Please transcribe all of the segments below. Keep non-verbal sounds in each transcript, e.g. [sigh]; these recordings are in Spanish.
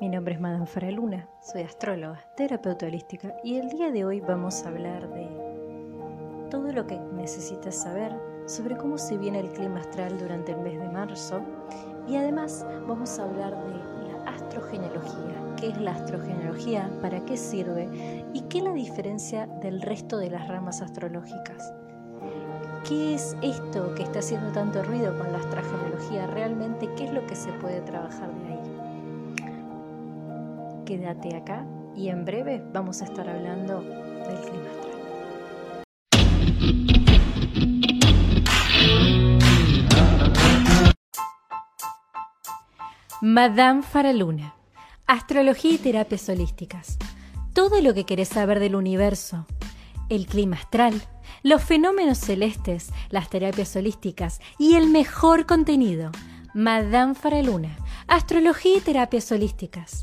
Mi nombre es Madame Faraluna, soy astróloga, terapeuta holística y el día de hoy vamos a hablar de todo lo que necesitas saber sobre cómo se viene el clima astral durante el mes de marzo y además vamos a hablar de la astrogenealogía, qué es la astrogenealogía, para qué sirve y qué es la diferencia del resto de las ramas astrológicas. ¿Qué es esto que está haciendo tanto ruido con la astrogenealogía? Realmente, ¿qué es lo que se puede trabajar de ahí? Quédate acá y en breve vamos a estar hablando del clima astral. Madame Faraluna, astrología y terapias holísticas. Todo lo que querés saber del universo, el clima astral, los fenómenos celestes, las terapias holísticas y el mejor contenido. Madame Faraluna, astrología y terapias holísticas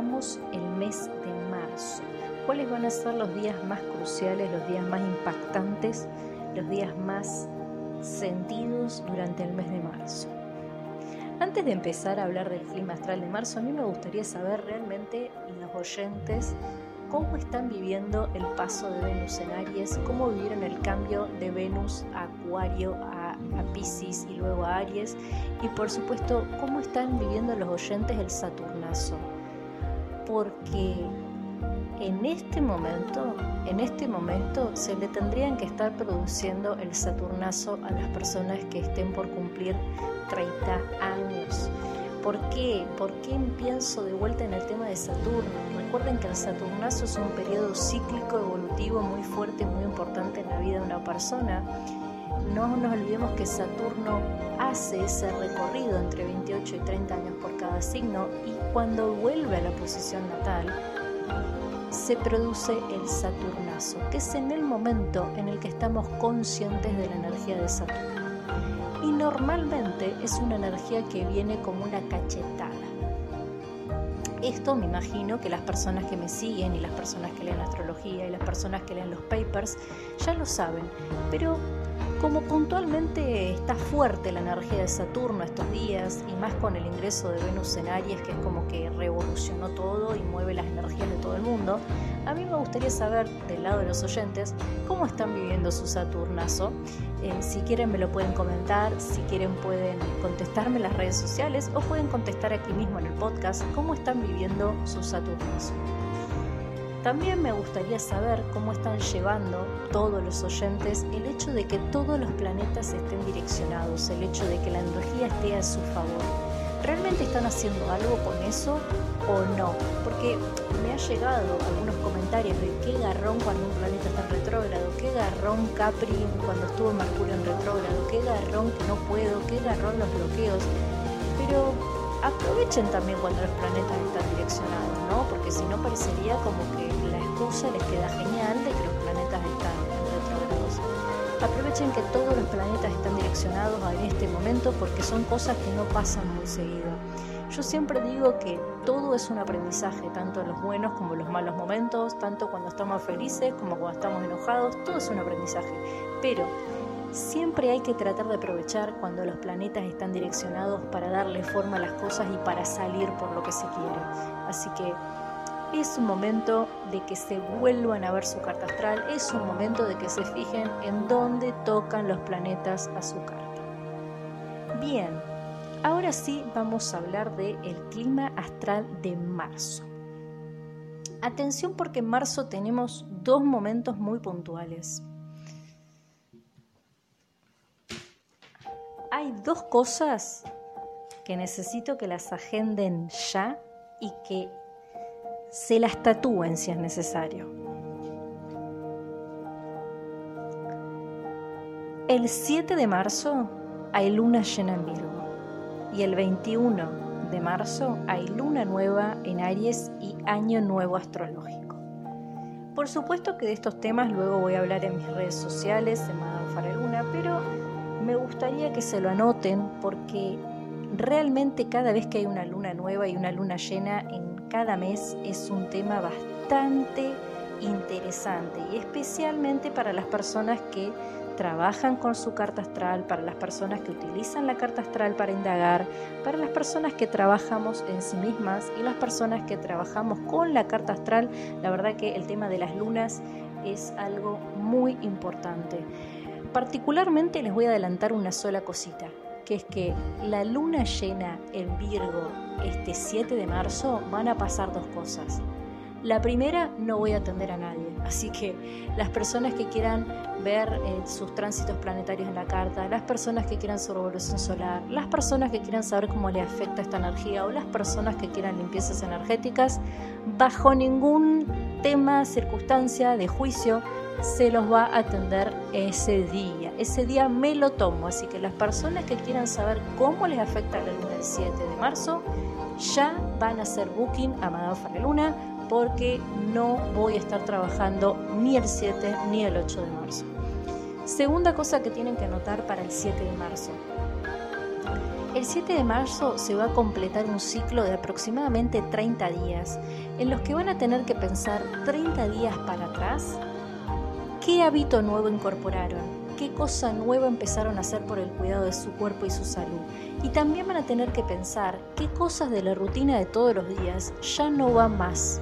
El mes de marzo. ¿Cuáles van a ser los días más cruciales, los días más impactantes, los días más sentidos durante el mes de marzo? Antes de empezar a hablar del clima astral de marzo, a mí me gustaría saber realmente los oyentes cómo están viviendo el paso de Venus en Aries, cómo vivieron el cambio de Venus a Acuario, a, a Pisces y luego a Aries, y por supuesto, cómo están viviendo los oyentes el Saturnazo porque en este momento, en este momento se le tendrían que estar produciendo el Saturnazo a las personas que estén por cumplir 30 años. ¿Por qué? ¿Por qué pienso de vuelta en el tema de Saturno? Recuerden que el Saturnazo es un periodo cíclico evolutivo muy fuerte, muy importante en la vida de una persona no nos olvidemos que Saturno hace ese recorrido entre 28 y 30 años por cada signo y cuando vuelve a la posición natal se produce el Saturnazo, que es en el momento en el que estamos conscientes de la energía de Saturno. Y normalmente es una energía que viene como una cachetada. Esto me imagino que las personas que me siguen y las personas que leen astrología y las personas que leen los papers ya lo saben, pero como puntualmente está fuerte la energía de Saturno estos días y más con el ingreso de Venus en Aries que es como que revolucionó todo y mueve las energías de todo el mundo, a mí me gustaría saber del lado de los oyentes cómo están viviendo su Saturnazo. Eh, si quieren me lo pueden comentar, si quieren pueden contestarme en las redes sociales o pueden contestar aquí mismo en el podcast cómo están viviendo su Saturnazo. También me gustaría saber cómo están llevando todos los oyentes el hecho de que todos los planetas estén direccionados, el hecho de que la energía esté a su favor. ¿Realmente están haciendo algo con eso o no? Porque me ha llegado algunos comentarios de qué garrón cuando un planeta está en retrógrado, qué garrón Capri cuando estuvo Mercurio en retrógrado, qué garrón que no puedo, qué garrón los bloqueos. Pero aprovechen también cuando los planetas están direccionados, ¿no? Porque si no parecería como que les queda genial de que los planetas están retrógrados. Aprovechen que todos los planetas están direccionados en este momento porque son cosas que no pasan muy seguido. Yo siempre digo que todo es un aprendizaje, tanto los buenos como los malos momentos, tanto cuando estamos felices como cuando estamos enojados, todo es un aprendizaje. Pero siempre hay que tratar de aprovechar cuando los planetas están direccionados para darle forma a las cosas y para salir por lo que se quiere. Así que es un momento de que se vuelvan a ver su carta astral, es un momento de que se fijen en dónde tocan los planetas a su carta. Bien, Ahora sí vamos a hablar del el clima astral de marzo. Atención porque en marzo tenemos dos momentos muy puntuales. Hay dos cosas que necesito que las agenden ya y que se las tatúen si es necesario. El 7 de marzo hay luna llena en Virgo y el 21 de marzo hay luna nueva en Aries y año nuevo astrológico. Por supuesto que de estos temas luego voy a hablar en mis redes sociales, en Madame Faraluna, pero me gustaría que se lo anoten porque realmente cada vez que hay una luna nueva y una luna llena en cada mes es un tema bastante interesante y especialmente para las personas que trabajan con su carta astral, para las personas que utilizan la carta astral para indagar, para las personas que trabajamos en sí mismas y las personas que trabajamos con la carta astral. La verdad que el tema de las lunas es algo muy importante. Particularmente les voy a adelantar una sola cosita, que es que la luna llena en Virgo este 7 de marzo van a pasar dos cosas. La primera, no voy a atender a nadie, así que las personas que quieran ver eh, sus tránsitos planetarios en la carta, las personas que quieran su revolución solar, las personas que quieran saber cómo le afecta esta energía o las personas que quieran limpiezas energéticas, bajo ningún tema, circunstancia de juicio, se los va a atender ese día. Ese día me lo tomo, así que las personas que quieran saber cómo les afecta la luna del 7 de marzo, ya van a hacer booking a Madame Luna porque no voy a estar trabajando ni el 7 ni el 8 de marzo. Segunda cosa que tienen que anotar para el 7 de marzo. El 7 de marzo se va a completar un ciclo de aproximadamente 30 días, en los que van a tener que pensar 30 días para atrás qué hábito nuevo incorporaron, qué cosa nueva empezaron a hacer por el cuidado de su cuerpo y su salud. Y también van a tener que pensar qué cosas de la rutina de todos los días ya no van más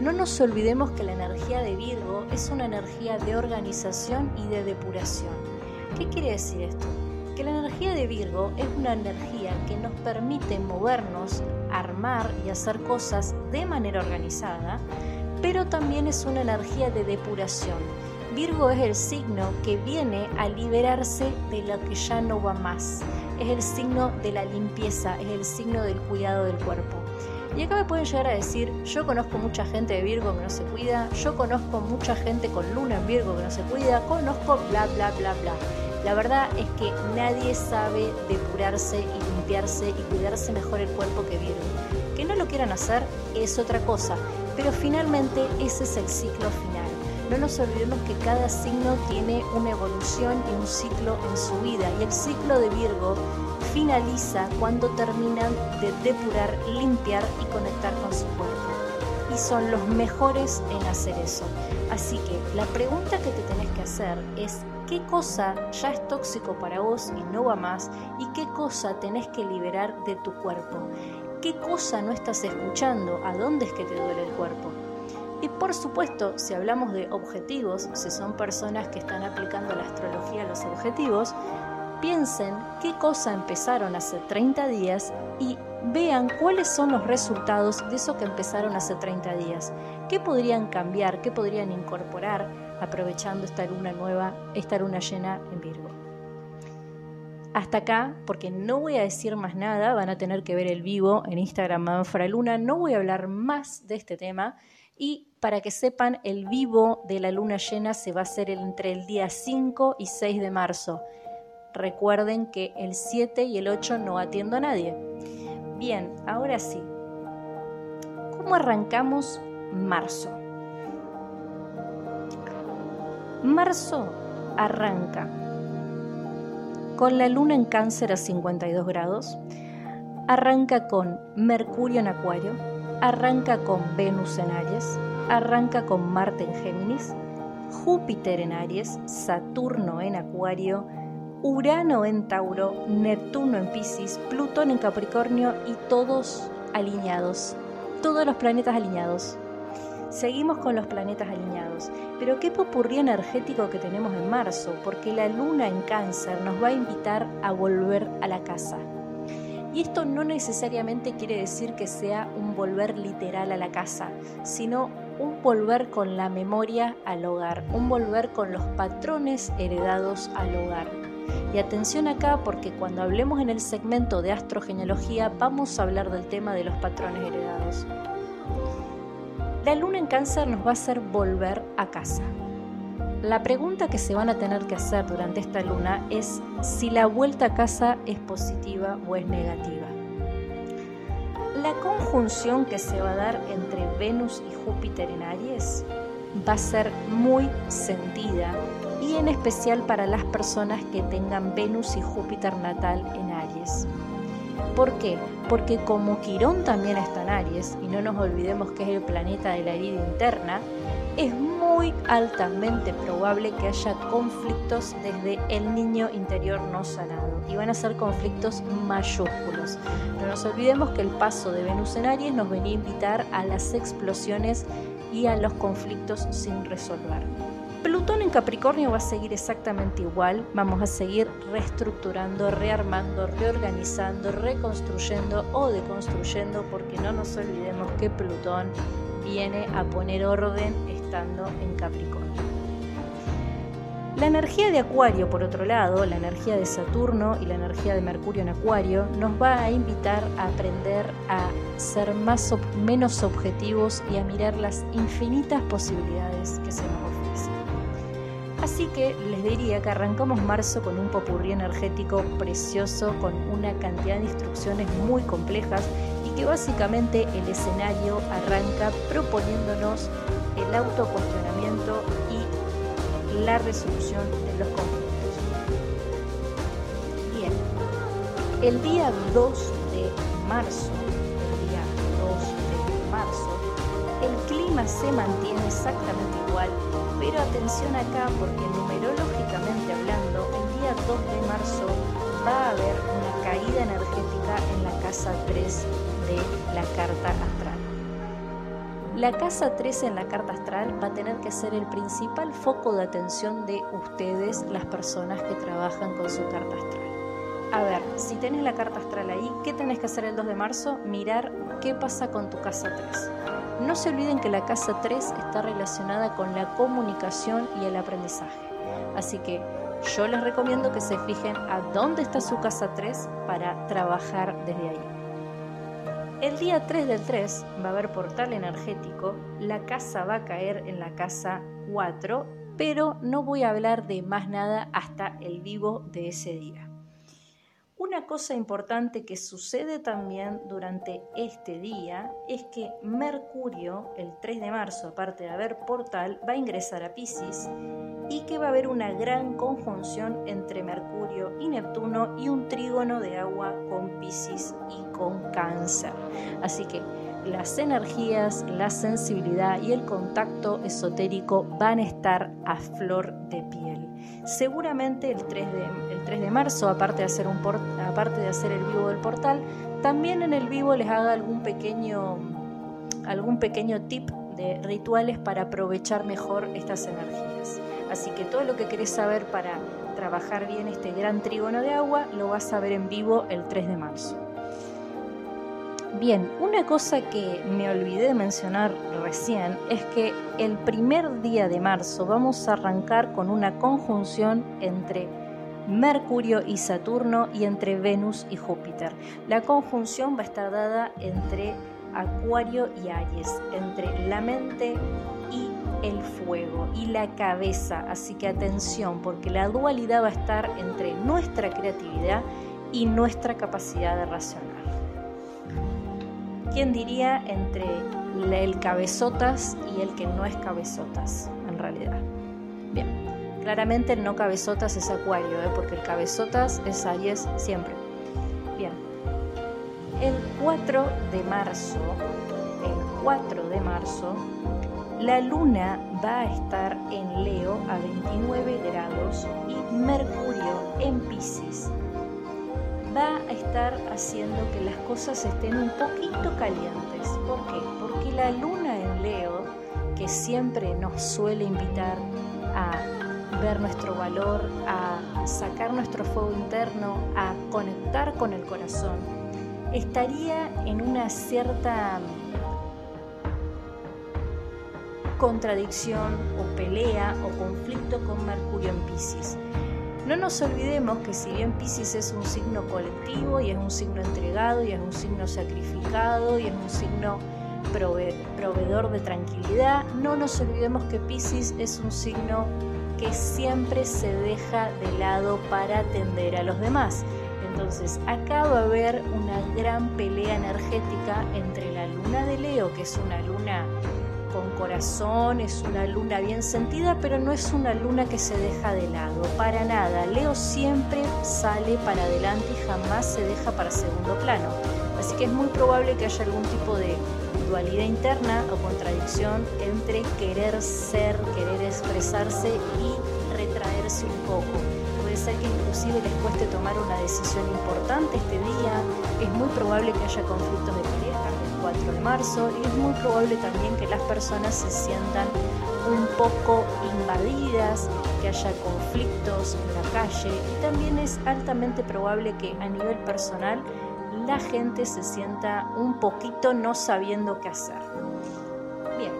no nos olvidemos que la energía de Virgo es una energía de organización y de depuración. ¿Qué quiere decir esto? Que la energía de Virgo es una energía que nos permite movernos, armar y hacer cosas de manera organizada, pero también es una energía de depuración. Virgo es el signo que viene a liberarse de lo que ya no va más. Es el signo de la limpieza, es el signo del cuidado del cuerpo. Y acá me pueden llegar a decir, yo conozco mucha gente de Virgo que no se cuida, yo conozco mucha gente con luna en Virgo que no se cuida, conozco bla, bla, bla, bla. La verdad es que nadie sabe depurarse y limpiarse y cuidarse mejor el cuerpo que Virgo. Que no lo quieran hacer es otra cosa, pero finalmente ese es el ciclo final. No nos olvidemos que cada signo tiene una evolución y un ciclo en su vida y el ciclo de Virgo finaliza cuando terminan de depurar, limpiar y conectar con su cuerpo. Y son los mejores en hacer eso. Así que la pregunta que te tenés que hacer es qué cosa ya es tóxico para vos y no va más y qué cosa tenés que liberar de tu cuerpo. ¿Qué cosa no estás escuchando? ¿A dónde es que te duele el cuerpo? Y por supuesto, si hablamos de objetivos, si son personas que están aplicando la astrología a los objetivos, piensen qué cosa empezaron hace 30 días y vean cuáles son los resultados de eso que empezaron hace 30 días. ¿Qué podrían cambiar? ¿Qué podrían incorporar aprovechando esta luna nueva, esta luna llena en Virgo? Hasta acá, porque no voy a decir más nada, van a tener que ver el vivo en Instagram Manfra Luna, no voy a hablar más de este tema y para que sepan, el vivo de la luna llena se va a hacer entre el día 5 y 6 de marzo. Recuerden que el 7 y el 8 no atiendo a nadie. Bien, ahora sí. ¿Cómo arrancamos marzo? Marzo arranca con la luna en cáncer a 52 grados, arranca con Mercurio en Acuario, arranca con Venus en Aries, arranca con Marte en Géminis, Júpiter en Aries, Saturno en Acuario, Urano en Tauro, Neptuno en Pisces, Plutón en Capricornio y todos alineados, todos los planetas alineados. Seguimos con los planetas alineados, pero qué popurrí energético que tenemos en marzo, porque la luna en cáncer nos va a invitar a volver a la casa. Y esto no necesariamente quiere decir que sea un volver literal a la casa, sino un volver con la memoria al hogar, un volver con los patrones heredados al hogar. Y atención acá porque cuando hablemos en el segmento de astrogenealogía vamos a hablar del tema de los patrones heredados. La luna en cáncer nos va a hacer volver a casa. La pregunta que se van a tener que hacer durante esta luna es si la vuelta a casa es positiva o es negativa. La conjunción que se va a dar entre Venus y Júpiter en Aries va a ser muy sentida y en especial para las personas que tengan Venus y Júpiter natal en Aries. ¿Por qué? Porque como Quirón también está en Aries, y no nos olvidemos que es el planeta de la herida interna, es muy altamente probable que haya conflictos desde el niño interior no sanado y van a ser conflictos mayúsculos. No nos olvidemos que el paso de Venus en Aries nos venía a invitar a las explosiones y a los conflictos sin resolver. Plutón en Capricornio va a seguir exactamente igual, vamos a seguir reestructurando, rearmando, reorganizando, reconstruyendo o deconstruyendo porque no nos olvidemos que Plutón viene a poner orden en Capricornio. La energía de Acuario, por otro lado, la energía de Saturno y la energía de Mercurio en Acuario, nos va a invitar a aprender a ser más menos objetivos y a mirar las infinitas posibilidades que se nos ofrecen. Así que les diría que arrancamos marzo con un popurrí energético precioso, con una cantidad de instrucciones muy complejas y que básicamente el escenario arranca proponiéndonos el autocuestionamiento y la resolución de los conflictos. Bien, el día 2 de marzo, el día 2 de marzo, el clima se mantiene exactamente igual pero atención acá porque numerológicamente hablando, el día 2 de marzo va a haber una caída energética en la casa 3 de la carta astral. La casa 3 en la carta astral va a tener que ser el principal foco de atención de ustedes, las personas que trabajan con su carta astral. A ver, si tenés la carta astral ahí, ¿qué tenés que hacer el 2 de marzo? Mirar qué pasa con tu casa 3. No se olviden que la casa 3 está relacionada con la comunicación y el aprendizaje. Así que yo les recomiendo que se fijen a dónde está su casa 3 para trabajar desde ahí. El día 3 del 3 va a haber portal energético, la casa va a caer en la casa 4, pero no voy a hablar de más nada hasta el vivo de ese día. Una cosa importante que sucede también durante este día es que Mercurio, el 3 de marzo, aparte de haber portal, va a ingresar a Pisces y que va a haber una gran conjunción entre Mercurio y Neptuno y un trígono de agua con Pisces y con Cáncer. Así que las energías, la sensibilidad y el contacto esotérico van a estar a flor de piel. Seguramente el 3 de, el 3 de marzo, aparte de, hacer aparte de hacer el vivo del portal, también en el vivo les haga algún pequeño, algún pequeño tip de rituales para aprovechar mejor estas energías. Así que todo lo que querés saber para trabajar bien este gran trígono de agua lo vas a ver en vivo el 3 de marzo. Bien, una cosa que me olvidé de mencionar recién es que el primer día de marzo vamos a arrancar con una conjunción entre Mercurio y Saturno y entre Venus y Júpiter. La conjunción va a estar dada entre Acuario y Aries, entre la mente el fuego y la cabeza. Así que atención, porque la dualidad va a estar entre nuestra creatividad y nuestra capacidad de racionar. ¿quién diría entre el cabezotas y el que no es cabezotas en realidad? Bien, Claramente el no cabezotas es acuario, ¿eh? porque el cabezotas es Aries siempre. Bien. El 4 de marzo, el 4 de marzo, la luna va a estar en Leo a 29 grados y Mercurio en Pisces va a estar haciendo que las cosas estén un poquito calientes. ¿Por qué? Porque la luna en Leo, que siempre nos suele invitar a ver nuestro valor, a sacar nuestro fuego interno, a conectar con el corazón, estaría en una cierta contradicción o pelea o conflicto con Mercurio en Pisces. No nos olvidemos que si bien Pisces es un signo colectivo y es un signo entregado y es un signo sacrificado y es un signo proveedor de tranquilidad, no nos olvidemos que Pisces es un signo que siempre se deja de lado para atender a los demás. Entonces, acá va a haber una gran pelea energética entre la luna de Leo, que es una luna con corazón, es una luna bien sentida, pero no es una luna que se deja de lado, para nada. Leo siempre sale para adelante y jamás se deja para segundo plano. Así que es muy probable que haya algún tipo de dualidad interna o contradicción entre querer ser, querer expresarse y retraerse un poco. Puede ser que inclusive les cueste tomar una decisión importante este día, es muy probable que haya conflictos de 4 de marzo y es muy probable también que las personas se sientan un poco invadidas, que haya conflictos en la calle y también es altamente probable que a nivel personal la gente se sienta un poquito no sabiendo qué hacer. Bien.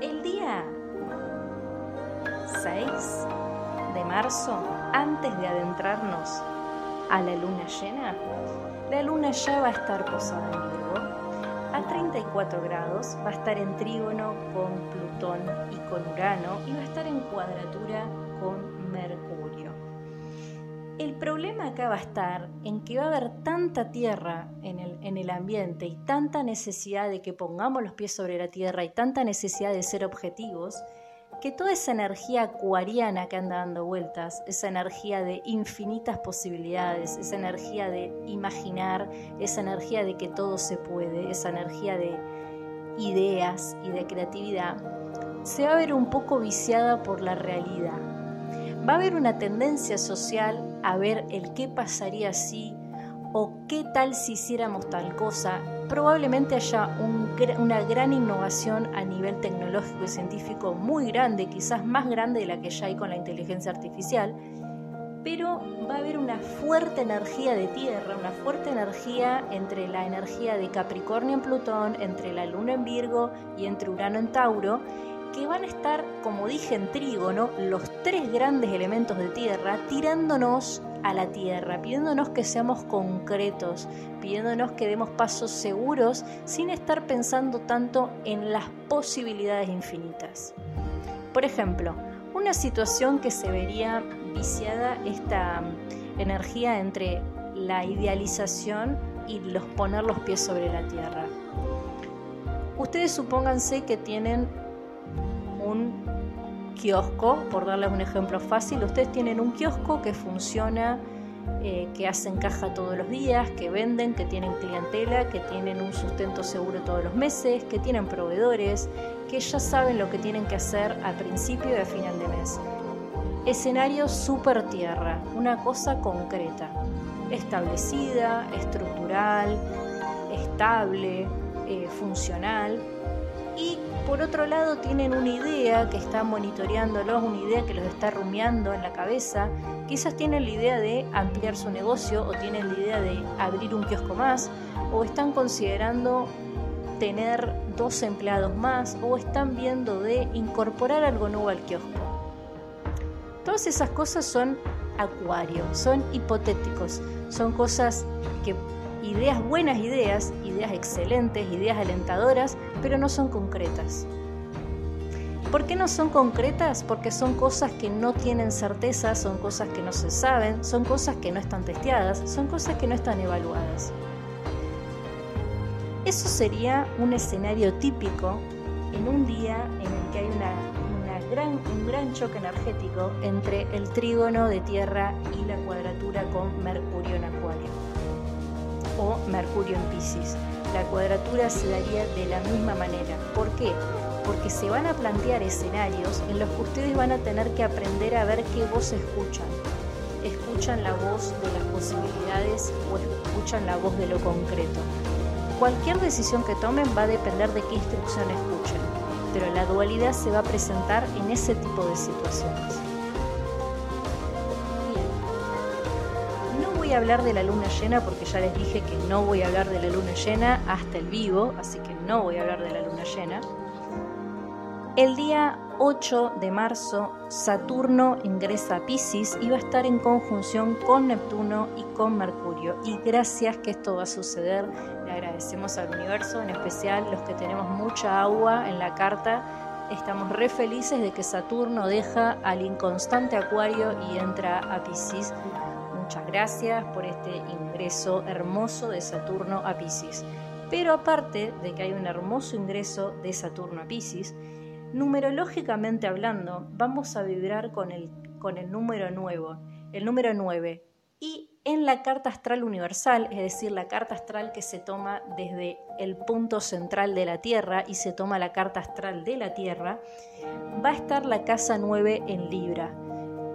El día 6 de marzo, antes de adentrarnos a la luna llena, la luna ya va a estar posada en Virgo a 34 grados, va a estar en trígono con Plutón y con Urano y va a estar en cuadratura con Mercurio. El problema acá va a estar en que va a haber tanta tierra en el, en el ambiente y tanta necesidad de que pongamos los pies sobre la tierra y tanta necesidad de ser objetivos, que toda esa energía acuariana que anda dando vueltas, esa energía de infinitas posibilidades, esa energía de imaginar, esa energía de que todo se puede, esa energía de ideas y de creatividad, se va a ver un poco viciada por la realidad. Va a haber una tendencia social a ver el qué pasaría si o qué tal si hiciéramos tal cosa, probablemente haya una gran innovación a nivel tecnológico y científico muy grande, quizás más grande de la que ya hay con la inteligencia artificial, pero va a haber una fuerte energía de Tierra, una fuerte energía entre la energía de Capricornio en Plutón, entre la Luna en Virgo y entre Urano en Tauro, que van a estar, como dije en trígono, los tres grandes elementos de Tierra tirándonos a la tierra, pidiéndonos que seamos concretos, pidiéndonos que demos pasos seguros sin estar pensando tanto en las posibilidades infinitas. Por ejemplo, una situación que se vería viciada esta energía entre la idealización y los poner los pies sobre la tierra. Ustedes supónganse que tienen un kiosco, por darles un ejemplo fácil, ustedes tienen un kiosco que funciona, eh, que hacen caja todos los días, que venden, que tienen clientela, que tienen un sustento seguro todos los meses, que tienen proveedores, que ya saben lo que tienen que hacer al principio y al final de mes. Escenario super tierra, una cosa concreta, establecida, estructural, estable, eh, funcional y por otro lado tienen una idea que está monitoreándolos, una idea que los está rumiando en la cabeza, quizás tienen la idea de ampliar su negocio o tienen la idea de abrir un kiosco más o están considerando tener dos empleados más o están viendo de incorporar algo nuevo al kiosco. Todas esas cosas son acuario, son hipotéticos, son cosas que ideas, buenas ideas, ideas excelentes, ideas alentadoras, pero no son concretas. ¿Por qué no son concretas? Porque son cosas que no tienen certeza, son cosas que no se saben, son cosas que no están testeadas, son cosas que no están evaluadas. Eso sería un escenario típico en un día en el que hay una, gran, un gran choque energético entre el trígono de Tierra y la cuadratura con Mercurio en Acuario o Mercurio en Pisces. La cuadratura se daría de la misma manera. ¿Por qué? Porque se van a plantear escenarios en los que ustedes van a tener que aprender a ver qué voz escuchan. Escuchan la voz de las posibilidades o escuchan la voz de lo concreto. Cualquier decisión que tomen va a depender de qué instrucción escuchen, pero la dualidad se va a presentar en ese tipo de situaciones. Voy hablar de la luna llena porque ya les dije que no voy a hablar de la luna llena hasta el vivo, así que no voy a hablar de la luna llena. El día 8 de marzo, Saturno ingresa a Pisces y va a estar en conjunción con Neptuno y con Mercurio. Y gracias que esto va a suceder, le agradecemos al universo, en especial los que tenemos mucha agua en la carta. Estamos re felices de que Saturno deja al inconstante Acuario y entra a Pisces. Muchas gracias por este ingreso hermoso de Saturno a Pisces. Pero aparte de que hay un hermoso ingreso de Saturno a Pisces, Numerológicamente hablando, vamos a vibrar con el, con el número nuevo, el número 9. Y en la carta astral universal, es decir, la carta astral que se toma desde el punto central de la Tierra y se toma la carta astral de la Tierra, va a estar la casa 9 en Libra.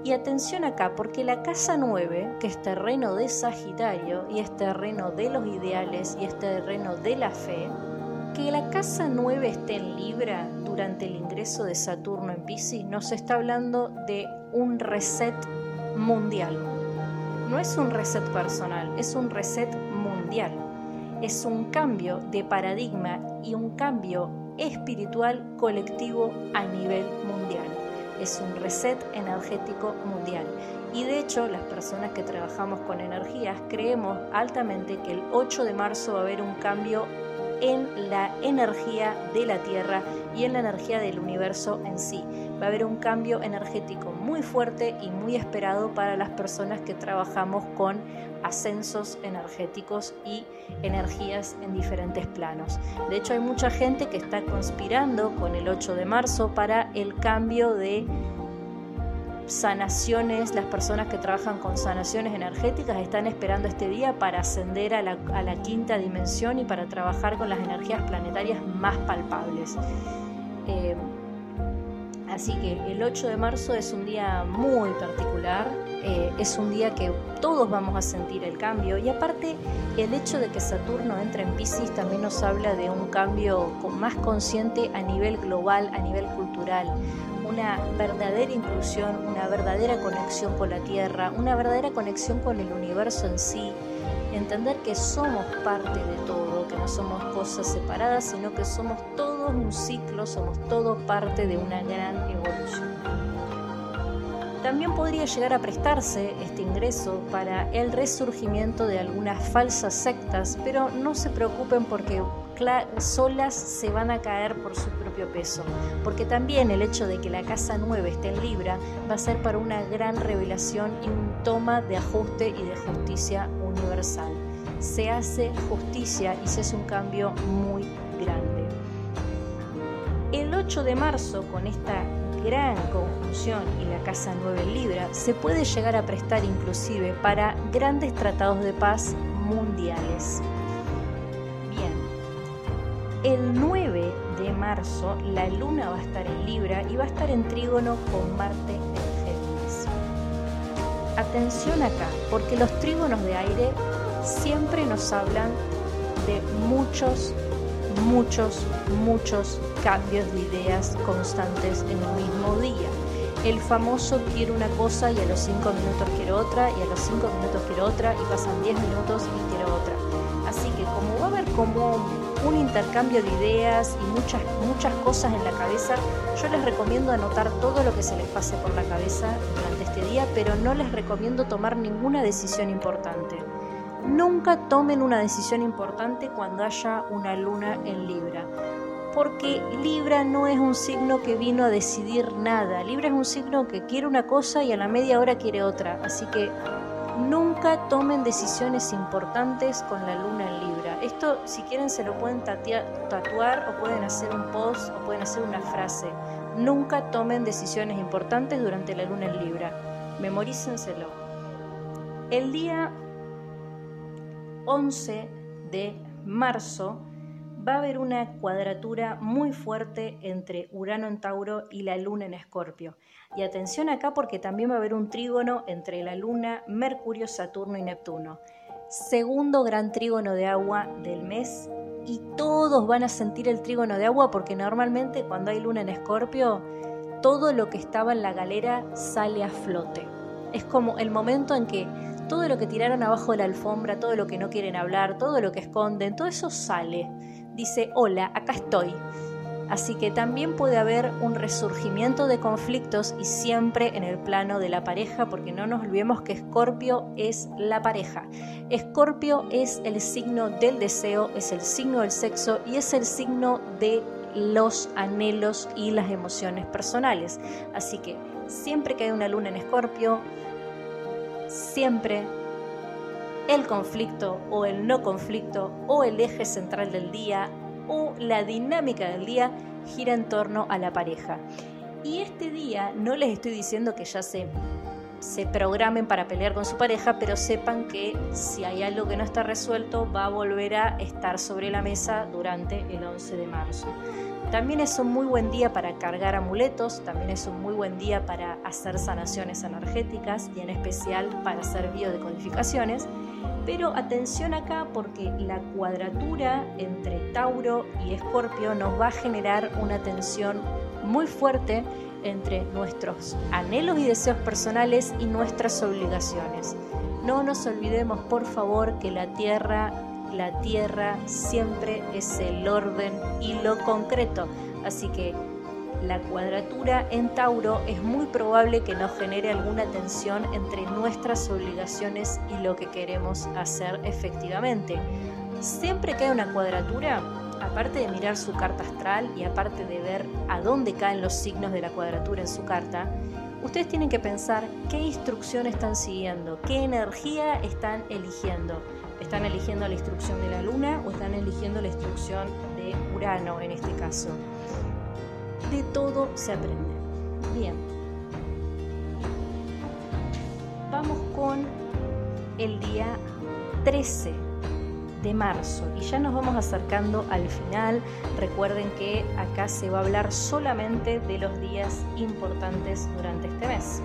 Y atención acá, porque la casa 9, que es terreno de Sagitario y es terreno de los ideales y es terreno de la fe, que la casa 9 esté en Libra durante el ingreso de Saturno en Pisces nos está hablando de un reset mundial. No es un reset personal, es un reset mundial. Es un cambio de paradigma y un cambio espiritual colectivo a nivel mundial. Es un reset energético mundial. Y de hecho, las personas que trabajamos con energías creemos altamente que el 8 de marzo va a haber un cambio en la energía de la Tierra y en la energía del universo en sí. Va a haber un cambio energético muy fuerte y muy esperado para las personas que trabajamos con ascensos energéticos y energías en diferentes planos. De hecho, hay mucha gente que está conspirando con el 8 de marzo para el cambio de sanaciones, las personas que trabajan con sanaciones energéticas están esperando este día para ascender a la, quinta dimensión y para trabajar con las energías planetarias más palpables. Eh, así que el 8 de marzo es un día muy particular, eh, es un día que todos vamos a sentir el cambio y aparte el hecho de que Saturno entre en Pisces también nos habla de un cambio más consciente a nivel global, a nivel cultural. Una verdadera inclusión, una verdadera conexión con la Tierra, una verdadera conexión con el universo en sí, entender que somos parte de todo, que no somos cosas separadas, sino que somos todos un ciclo, somos todo parte de una gran evolución. También podría llegar a prestarse este ingreso para el resurgimiento de algunas falsas sectas, pero no se preocupen porque solas se van a caer por su propio peso, porque también el hecho de que la casa 9 esté en Libra va a ser para una gran revelación y un toma de ajuste y de justicia universal. Se hace justicia y se hace un cambio muy grande. El 8 de marzo, con esta gran conjunción y la casa 9 en Libra, se puede llegar a prestar inclusive para grandes tratados de paz mundiales. El 9 de marzo la luna va a estar en Libra y va a estar en trígono con Marte en Géminis. Atención acá, porque los trígonos de aire siempre nos hablan de muchos, muchos, muchos cambios de ideas constantes en el mismo día. El famoso quiere una cosa y a los 5 minutos quiere otra y a los 5 minutos quiere otra y pasan 10 minutos y quiere otra. Así que como va a haber como un intercambio de ideas y muchas, muchas cosas en la cabeza, yo les recomiendo anotar todo lo que se les pase por la cabeza durante este día, pero no les recomiendo tomar ninguna decisión importante. Nunca tomen una decisión importante cuando haya una luna en Libra, porque Libra no es un signo que vino a decidir nada. Libra es un signo que quiere una cosa y a la media hora quiere otra. Así que nunca tomen decisiones importantes con la luna en Libra esto si quieren se lo pueden tatuar o pueden hacer un post o pueden hacer una frase. Nunca tomen decisiones importantes durante la luna en Libra. Memorícenselo. El día 11 de marzo va a haber una cuadratura muy fuerte entre Urano en Tauro y la Luna en Escorpio. Y atención acá porque también va a haber un trígono entre la Luna, Mercurio, Saturno y Neptuno. Segundo gran trígono de agua del mes y todos van a sentir el trígono de agua porque normalmente cuando hay Luna en Escorpio, todo lo que estaba en la galera sale a flote. Es como el momento en que todo lo que tiraron abajo de la alfombra, todo lo que no quieren hablar, todo lo que esconden, todo eso sale dice, hola, acá estoy. Así que también puede haber un resurgimiento de conflictos y siempre en el plano de la pareja, porque no nos olvidemos que Escorpio es la pareja. Escorpio es el signo del deseo, es el signo del sexo y es el signo de los anhelos y las emociones personales. Así que siempre que hay una luna en Escorpio, siempre el conflicto o el no conflicto o el eje central del día o la dinámica del día gira en torno a la pareja. Y este día no les estoy diciendo que ya se, se programen para pelear con su pareja, pero sepan que si hay algo que no está resuelto va a volver a estar sobre la mesa durante el 11 de marzo. También es un muy buen día para cargar amuletos, también es un muy buen día para hacer sanaciones energéticas y en especial para hacer biodecodificaciones. Pero atención acá porque la cuadratura entre Tauro y Escorpio nos va a generar una tensión muy fuerte entre nuestros anhelos y deseos personales y nuestras obligaciones. No nos olvidemos, por favor, que la Tierra, la Tierra siempre es el orden y lo concreto. Así que la cuadratura en Tauro es muy probable que nos genere alguna tensión entre nuestras obligaciones y lo que queremos hacer efectivamente. Siempre que hay una cuadratura, aparte de mirar su carta astral y aparte de ver a dónde caen los signos de la cuadratura en su carta, ustedes tienen que pensar qué instrucción están siguiendo, qué energía están eligiendo. ¿Están eligiendo la instrucción de la luna o están eligiendo la instrucción de Urano en este caso? De todo se aprende. Bien. Vamos con el día 13 de marzo y ya nos vamos acercando al final. Recuerden que acá se va a hablar solamente de los días importantes durante este mes.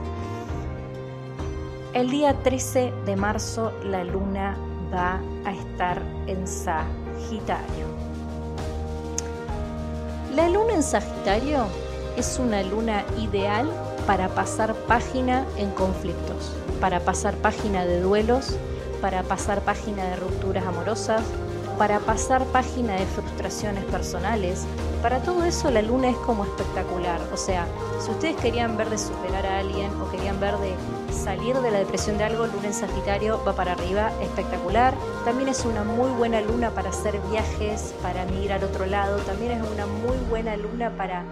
El día 13 de marzo la luna va a estar en Sagitario. La luna en Sagitario es una luna ideal para pasar página en conflictos, para pasar página de duelos, para pasar página de rupturas amorosas, para pasar página de frustraciones personales. Para todo eso la luna es como espectacular. O sea, si ustedes querían ver de superar a alguien o querían ver de salir de la depresión de algo, luna en Sagitario va para arriba, espectacular. También es una muy buena luna para hacer viajes, para migrar a otro lado. También es una muy buena luna para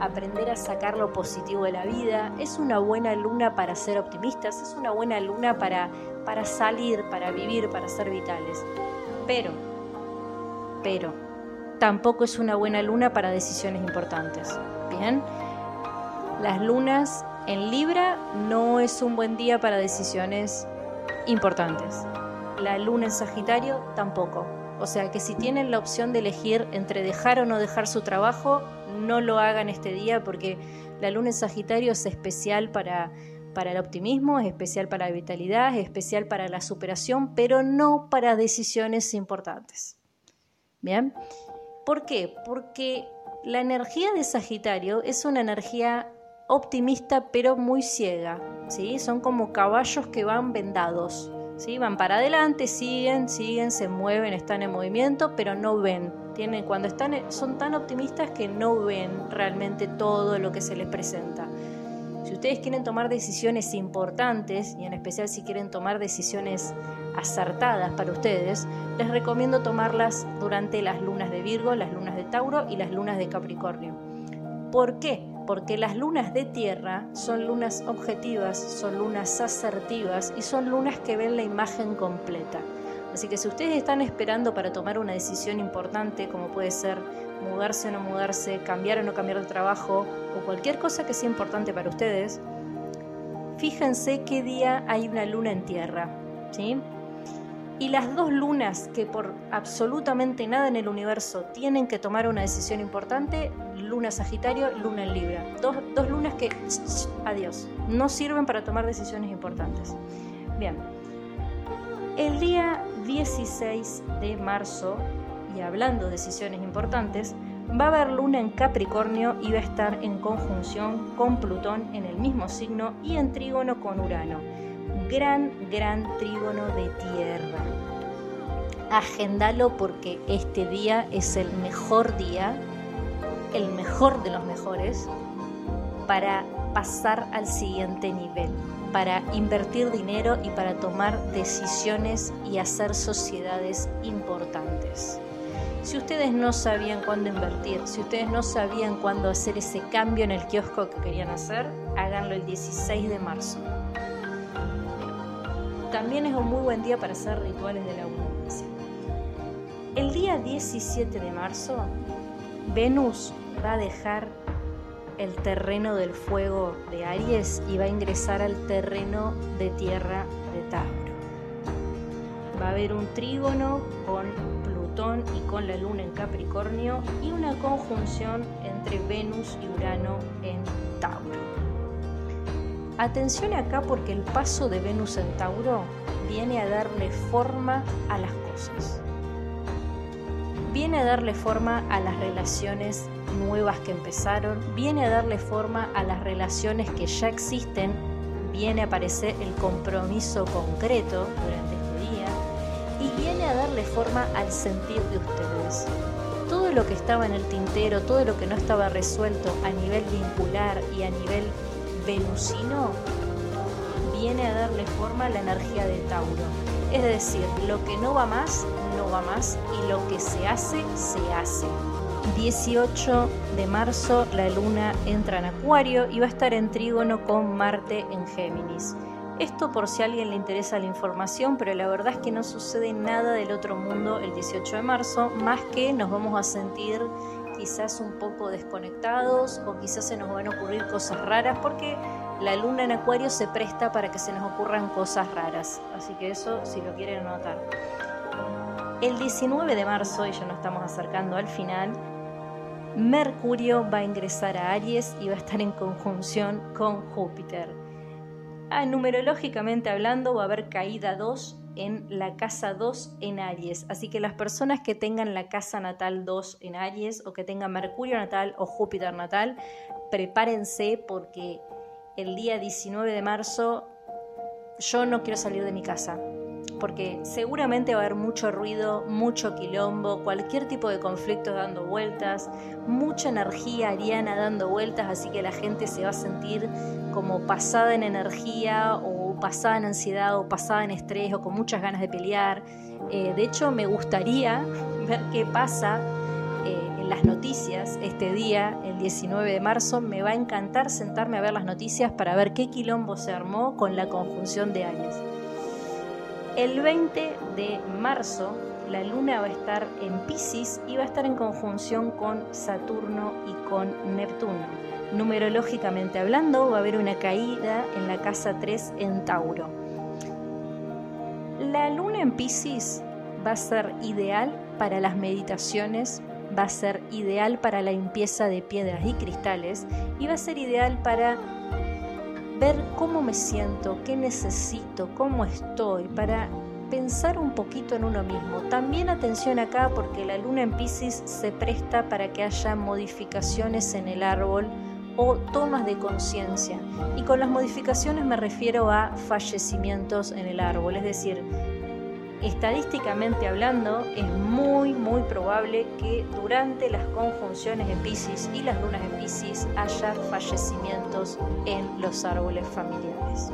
aprender a sacar lo positivo de la vida. Es una buena luna para ser optimistas. Es una buena luna para, para salir, para vivir, para ser vitales. Pero pero tampoco es una buena luna para decisiones importantes. Bien, las lunas en Libra no es un buen día para decisiones importantes. La luna en Sagitario tampoco. O sea que si tienen la opción de elegir entre dejar o no dejar su trabajo, no lo hagan este día porque la luna en Sagitario es especial para, para el optimismo, es especial para la vitalidad, es especial para la superación, pero no para decisiones importantes. ¿Bien? ¿Por qué? Porque la energía de Sagitario es una energía optimista pero muy ciega, ¿sí? Son como caballos que van vendados, ¿sí? Van para adelante, siguen, siguen, se mueven, están en movimiento, pero no ven. Tienen, cuando están, son tan optimistas que no ven realmente todo lo que se les presenta. Si ustedes quieren tomar decisiones importantes, y en especial si quieren tomar decisiones acertadas para ustedes, les recomiendo tomarlas durante las lunas de Virgo, las lunas de Tauro y las lunas de Capricornio. ¿Por qué? Porque las lunas de tierra son lunas objetivas, son lunas asertivas y son lunas que ven la imagen completa. Así que si ustedes están esperando para tomar una decisión importante, como puede ser mudarse o no mudarse, cambiar o no cambiar de trabajo, o cualquier cosa que sea importante para ustedes, fíjense qué día hay una luna en tierra. ¿sí? Y las dos lunas que por absolutamente nada en el universo tienen que tomar una decisión importante, luna Sagitario, luna en Libra. Dos, dos lunas que, adiós, no sirven para tomar decisiones importantes. Bien, el día 16 de marzo, y hablando de decisiones importantes, va a haber luna en Capricornio y va a estar en conjunción con Plutón en el mismo signo y en trígono con Urano gran, gran trígono de tierra. Agendalo porque este día es el mejor día, el mejor de los mejores, para pasar al siguiente nivel, para invertir dinero y para tomar decisiones y hacer sociedades importantes. Si ustedes no sabían cuándo invertir, si ustedes no sabían cuándo hacer ese cambio en el kiosco que querían hacer, háganlo el 16 de marzo. También es un muy buen día para hacer rituales de la abundancia. El día 17 de marzo, Venus va a dejar el terreno del fuego de Aries y va a ingresar al terreno de tierra de Tauro. Va a haber un trígono con Plutón y con la Luna en Capricornio y una conjunción entre Venus y Urano en. Atención acá porque el paso de Venus en Tauro viene a darle forma a las cosas. Viene a darle forma a las relaciones nuevas que empezaron, viene a darle forma a las relaciones que ya existen, viene a aparecer el compromiso concreto durante este día y viene a darle forma al sentir de ustedes. Todo lo que estaba en el tintero, todo lo que no estaba resuelto a nivel vincular y a nivel venusino viene a darle forma a la energía de Tauro. Es decir, lo que no va más, no va más y lo que se hace, se hace. 18 de marzo la luna entra en Acuario y va a estar en trígono con Marte en Géminis. Esto por si a alguien le interesa la información, pero la verdad es que no sucede nada del otro mundo el 18 de marzo, más que nos vamos a sentir quizás un poco desconectados o quizás se nos van a ocurrir cosas raras porque la luna en acuario se presta para que se nos ocurran cosas raras. Así que eso si lo quieren anotar. El 19 de marzo, y ya nos estamos acercando al final, Mercurio va a ingresar a Aries y va a estar en conjunción con Júpiter. Ah, numerológicamente hablando, va a haber caída 2 en la casa 2 en Aries. Así que las personas que tengan la casa natal 2 en Aries o que tengan Mercurio natal o Júpiter natal, prepárense porque el día 19 de marzo yo no quiero salir de mi casa. Porque seguramente va a haber mucho ruido, mucho quilombo, cualquier tipo de conflicto dando vueltas, mucha energía ariana dando vueltas, así que la gente se va a sentir como pasada en energía o pasada en ansiedad o pasada en estrés o con muchas ganas de pelear. Eh, de hecho, me gustaría [laughs] ver qué pasa eh, en las noticias este día, el 19 de marzo. Me va a encantar sentarme a ver las noticias para ver qué quilombo se armó con la conjunción de Aries. El 20 de marzo la luna va a estar en Pisces y va a estar en conjunción con Saturno y con Neptuno. Numerológicamente hablando, va a haber una caída en la casa 3 en Tauro. La luna en Pisces va a ser ideal para las meditaciones, va a ser ideal para la limpieza de piedras y cristales y va a ser ideal para ver cómo me siento, qué necesito, cómo estoy, para pensar un poquito en uno mismo. También atención acá porque la luna en Pisces se presta para que haya modificaciones en el árbol o tomas de conciencia. Y con las modificaciones me refiero a fallecimientos en el árbol, es decir, estadísticamente hablando, es muy, muy probable que durante las conjunciones en Pisces y las lunas en Pisces haya fallecimientos en los árboles familiares.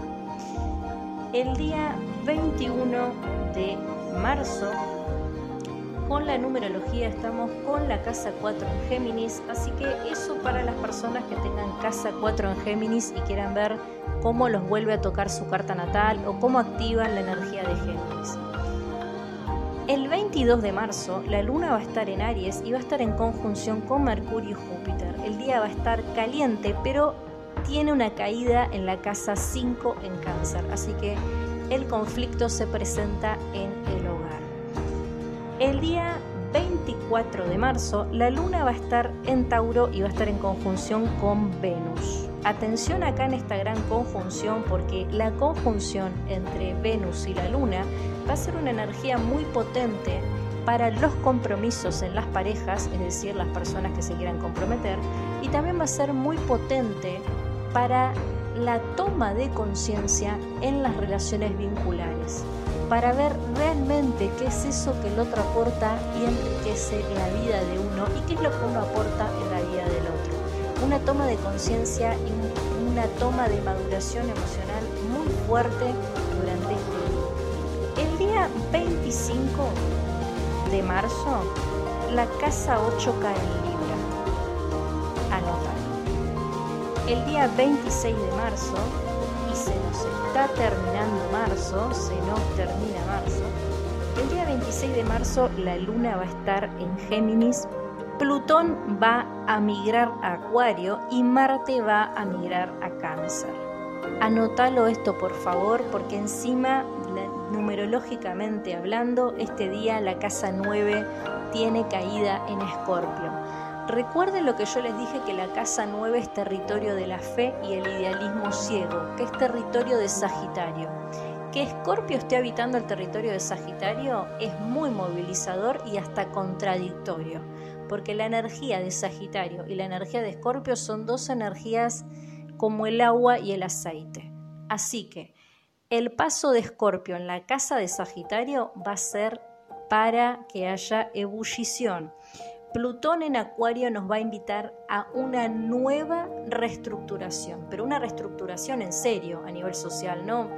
El día 21 de marzo con la numerología estamos con la casa 4 en Géminis, así que eso para las personas que tengan casa 4 en Géminis y quieran ver cómo los vuelve a tocar su carta natal o cómo activan la energía de Géminis. El 22 de marzo la luna va a estar en Aries y va a estar en conjunción con Mercurio y Júpiter. El día va a estar caliente, pero tiene una caída en la casa 5 en cáncer, así que el conflicto se presenta en el hogar. El día 24 de marzo la luna va a estar en Tauro y va a estar en conjunción con Venus. Atención acá en esta gran conjunción porque la conjunción entre Venus y la luna va a ser una energía muy potente para los compromisos en las parejas, es decir, las personas que se quieran comprometer, y también va a ser muy potente para la toma de conciencia en las relaciones vinculares, para ver realmente qué es eso que el otro aporta y enriquece la vida de uno y qué es lo que uno aporta en la vida del otro. Una toma de conciencia y una toma de maduración emocional muy fuerte durante este día. El día 25 de marzo, la casa 8 cae en Libra. Anota el día 26 de marzo, se nos está terminando marzo, se nos termina marzo, el día 26 de marzo la luna va a estar en Géminis, Plutón va a migrar a Acuario y Marte va a migrar a Cáncer. Anótalo esto por favor porque encima, numerológicamente hablando, este día la casa 9 tiene caída en Escorpio. Recuerden lo que yo les dije que la casa 9 es territorio de la fe y el idealismo ciego, que es territorio de Sagitario. Que Escorpio esté habitando el territorio de Sagitario es muy movilizador y hasta contradictorio, porque la energía de Sagitario y la energía de Escorpio son dos energías como el agua y el aceite. Así que el paso de Escorpio en la casa de Sagitario va a ser para que haya ebullición Plutón en Acuario nos va a invitar a una nueva reestructuración, pero una reestructuración en serio a nivel social, no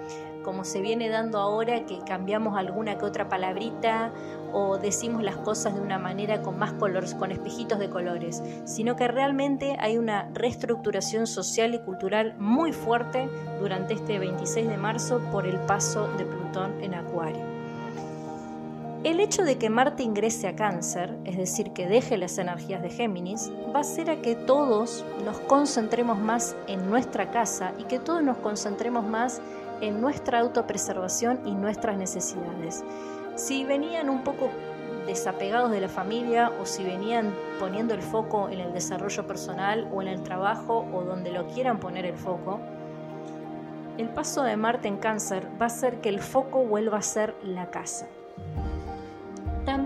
como se viene dando ahora que cambiamos alguna que otra palabrita o decimos las cosas de una manera con más colores, con espejitos de colores, sino que realmente hay una reestructuración social y cultural muy fuerte durante este 26 de marzo por el paso de Plutón en Acuario. El hecho de que Marte ingrese a cáncer, es decir, que deje las energías de Géminis, va a hacer a que todos nos concentremos más en nuestra casa y que todos nos concentremos más en nuestra autopreservación y nuestras necesidades. Si venían un poco desapegados de la familia o si venían poniendo el foco en el desarrollo personal o en el trabajo o donde lo quieran poner el foco, el paso de Marte en cáncer va a hacer que el foco vuelva a ser la casa.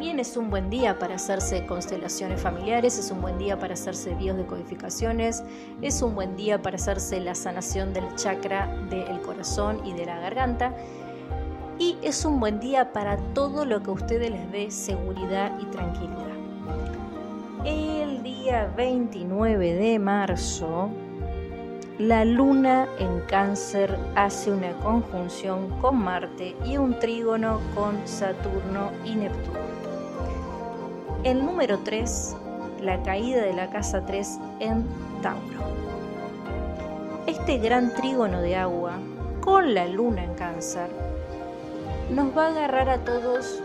También es un buen día para hacerse constelaciones familiares, es un buen día para hacerse biodecodificaciones, es un buen día para hacerse la sanación del chakra del corazón y de la garganta. Y es un buen día para todo lo que a ustedes les dé seguridad y tranquilidad. El día 29 de marzo, la luna en cáncer hace una conjunción con Marte y un trígono con Saturno y Neptuno. El número 3, la caída de la casa 3 en Tauro. Este gran trígono de agua con la luna en cáncer nos va a agarrar a todos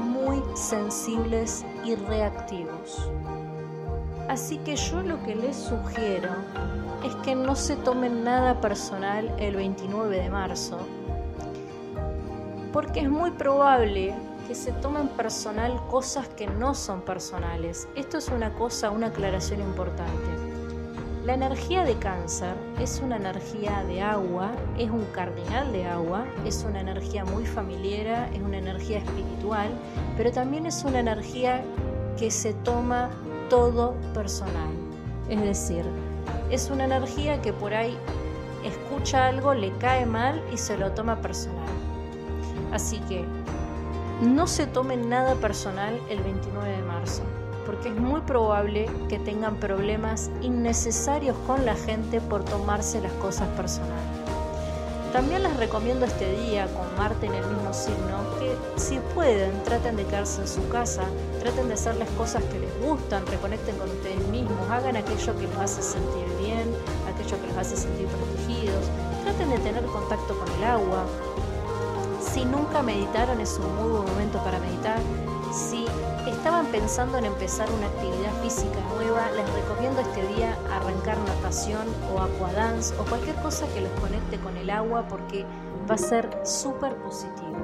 muy sensibles y reactivos. Así que yo lo que les sugiero es que no se tomen nada personal el 29 de marzo, porque es muy probable que se tomen personal cosas que no son personales. Esto es una cosa, una aclaración importante. La energía de cáncer es una energía de agua, es un cardinal de agua, es una energía muy familiar, es una energía espiritual, pero también es una energía que se toma todo personal. Es decir, es una energía que por ahí escucha algo, le cae mal y se lo toma personal. Así que no se tomen nada personal el 29 de marzo, porque es muy probable que tengan problemas innecesarios con la gente por tomarse las cosas personales. También les recomiendo este día con Marte en el mismo signo que si pueden traten de quedarse en su casa, traten de hacer las cosas que les gustan, reconecten con ustedes mismos, hagan aquello que los hace sentir bien, aquello que los hace sentir protegidos, traten de tener contacto con el agua, Si nunca meditaron es un muy buen momento para meditar. Si estaban pensando en empezar una actividad física nueva, les recomiendo este día arrancar natación o aquadance o cualquier cosa que los conecte con el agua porque va a ser súper positivo.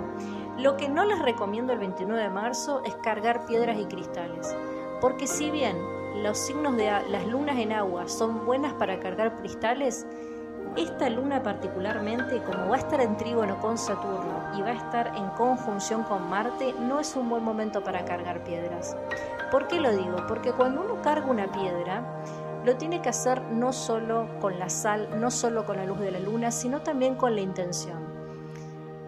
Lo que no les recomiendo el 29 de marzo es cargar piedras y cristales, porque si bien los signos de las lunas en agua son buenas para cargar cristales, esta luna particularmente, como va a estar en trígono con Saturno y va a estar en conjunción con Marte, no es un buen momento para cargar piedras. ¿Por qué lo digo? Porque cuando uno carga una piedra, lo tiene que hacer no solo con la sal, no solo con la luz de la luna, sino también con la intención.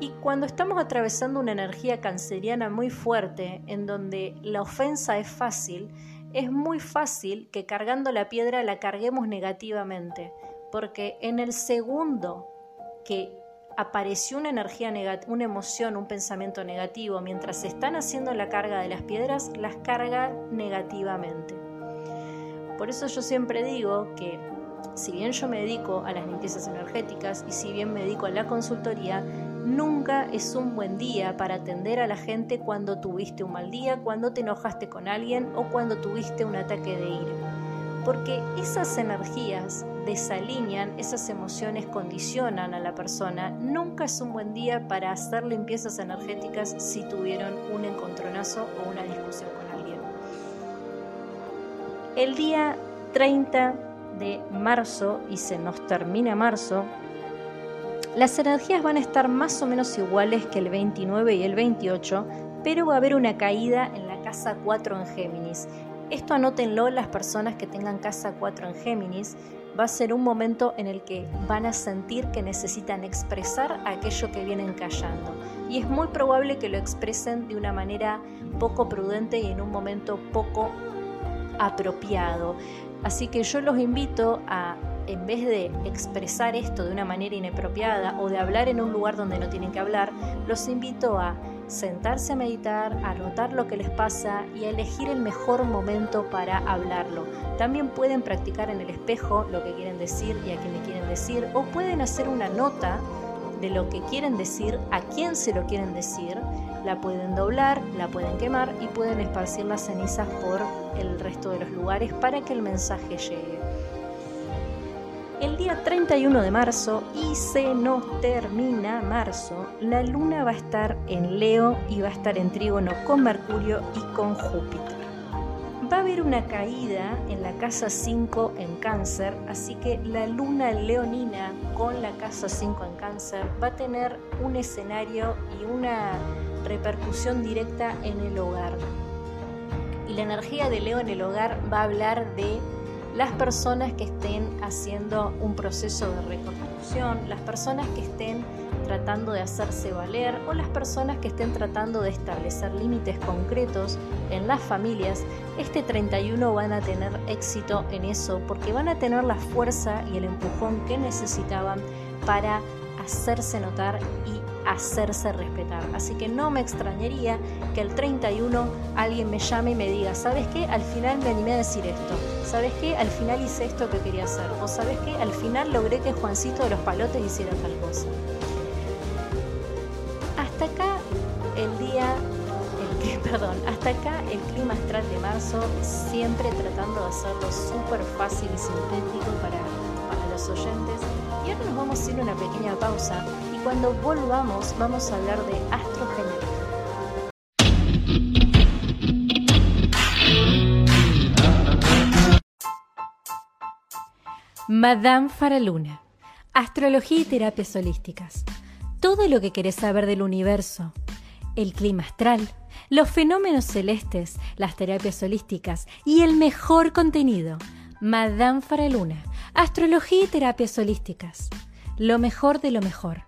Y cuando estamos atravesando una energía canceriana muy fuerte, en donde la ofensa es fácil, es muy fácil que cargando la piedra la carguemos negativamente porque en el segundo que apareció una energía negativa, una emoción, un pensamiento negativo, mientras se están haciendo la carga de las piedras, las carga negativamente. Por eso yo siempre digo que si bien yo me dedico a las limpiezas energéticas y si bien me dedico a la consultoría, nunca es un buen día para atender a la gente cuando tuviste un mal día, cuando te enojaste con alguien o cuando tuviste un ataque de ira porque esas energías desalinean, esas emociones condicionan a la persona. Nunca es un buen día para hacer limpiezas energéticas si tuvieron un encontronazo o una discusión con alguien. El día 30 de marzo, y se nos termina marzo, las energías van a estar más o menos iguales que el 29 y el 28, pero va a haber una caída en la casa 4 en Géminis. Esto anótenlo las personas que tengan casa 4 en Géminis. Va a ser un momento en el que van a sentir que necesitan expresar aquello que vienen callando. Y es muy probable que lo expresen de una manera poco prudente y en un momento poco apropiado. Así que yo los invito a, en vez de expresar esto de una manera inapropiada o de hablar en un lugar donde no tienen que hablar, los invito a sentarse a meditar, a notar lo que les pasa y a elegir el mejor momento para hablarlo. También pueden practicar en el espejo lo que quieren decir y a quién le quieren decir, o pueden hacer una nota de lo que quieren decir, a quién se lo quieren decir, la pueden doblar, la pueden quemar y pueden esparcir las cenizas por el resto de los lugares para que el mensaje llegue el día 31 de marzo y se nos termina marzo, la luna va a estar en Leo y va a estar en trígono con Mercurio y con Júpiter. Va a haber una caída en la casa 5 en cáncer, así que la luna leonina con la casa 5 en cáncer va a tener un escenario y una repercusión directa en el hogar. Y la energía de Leo en el hogar va a hablar de las personas que estén haciendo un proceso de reconstrucción, las personas que estén tratando de hacerse valer o las personas que estén tratando de establecer límites concretos en las familias, este 31 van a tener éxito en eso porque van a tener la fuerza y el empujón que necesitaban para hacerse notar y hacerse respetar. Así que no me extrañaría que el 31 alguien me llame y me diga, ¿sabes qué? Al final me animé a decir esto. ¿Sabes qué? Al final hice esto que quería hacer. O ¿sabes qué? Al final logré que Juancito de los Palotes hiciera tal cosa. Hasta acá el día, [laughs] perdón, hasta acá el clima astral de marzo, siempre tratando de hacerlo súper fácil y sintético para, para los oyentes. Y ahora nos vamos a hacer una pequeña pausa cuando volvamos vamos a hablar de astrogenética. Madame Faraluna. Astrología y terapias holísticas. Todo lo que querés saber del universo. El clima astral, los fenómenos celestes, las terapias holísticas y el mejor contenido. Madame Faraluna. Astrología y terapias holísticas. Lo mejor de lo mejor.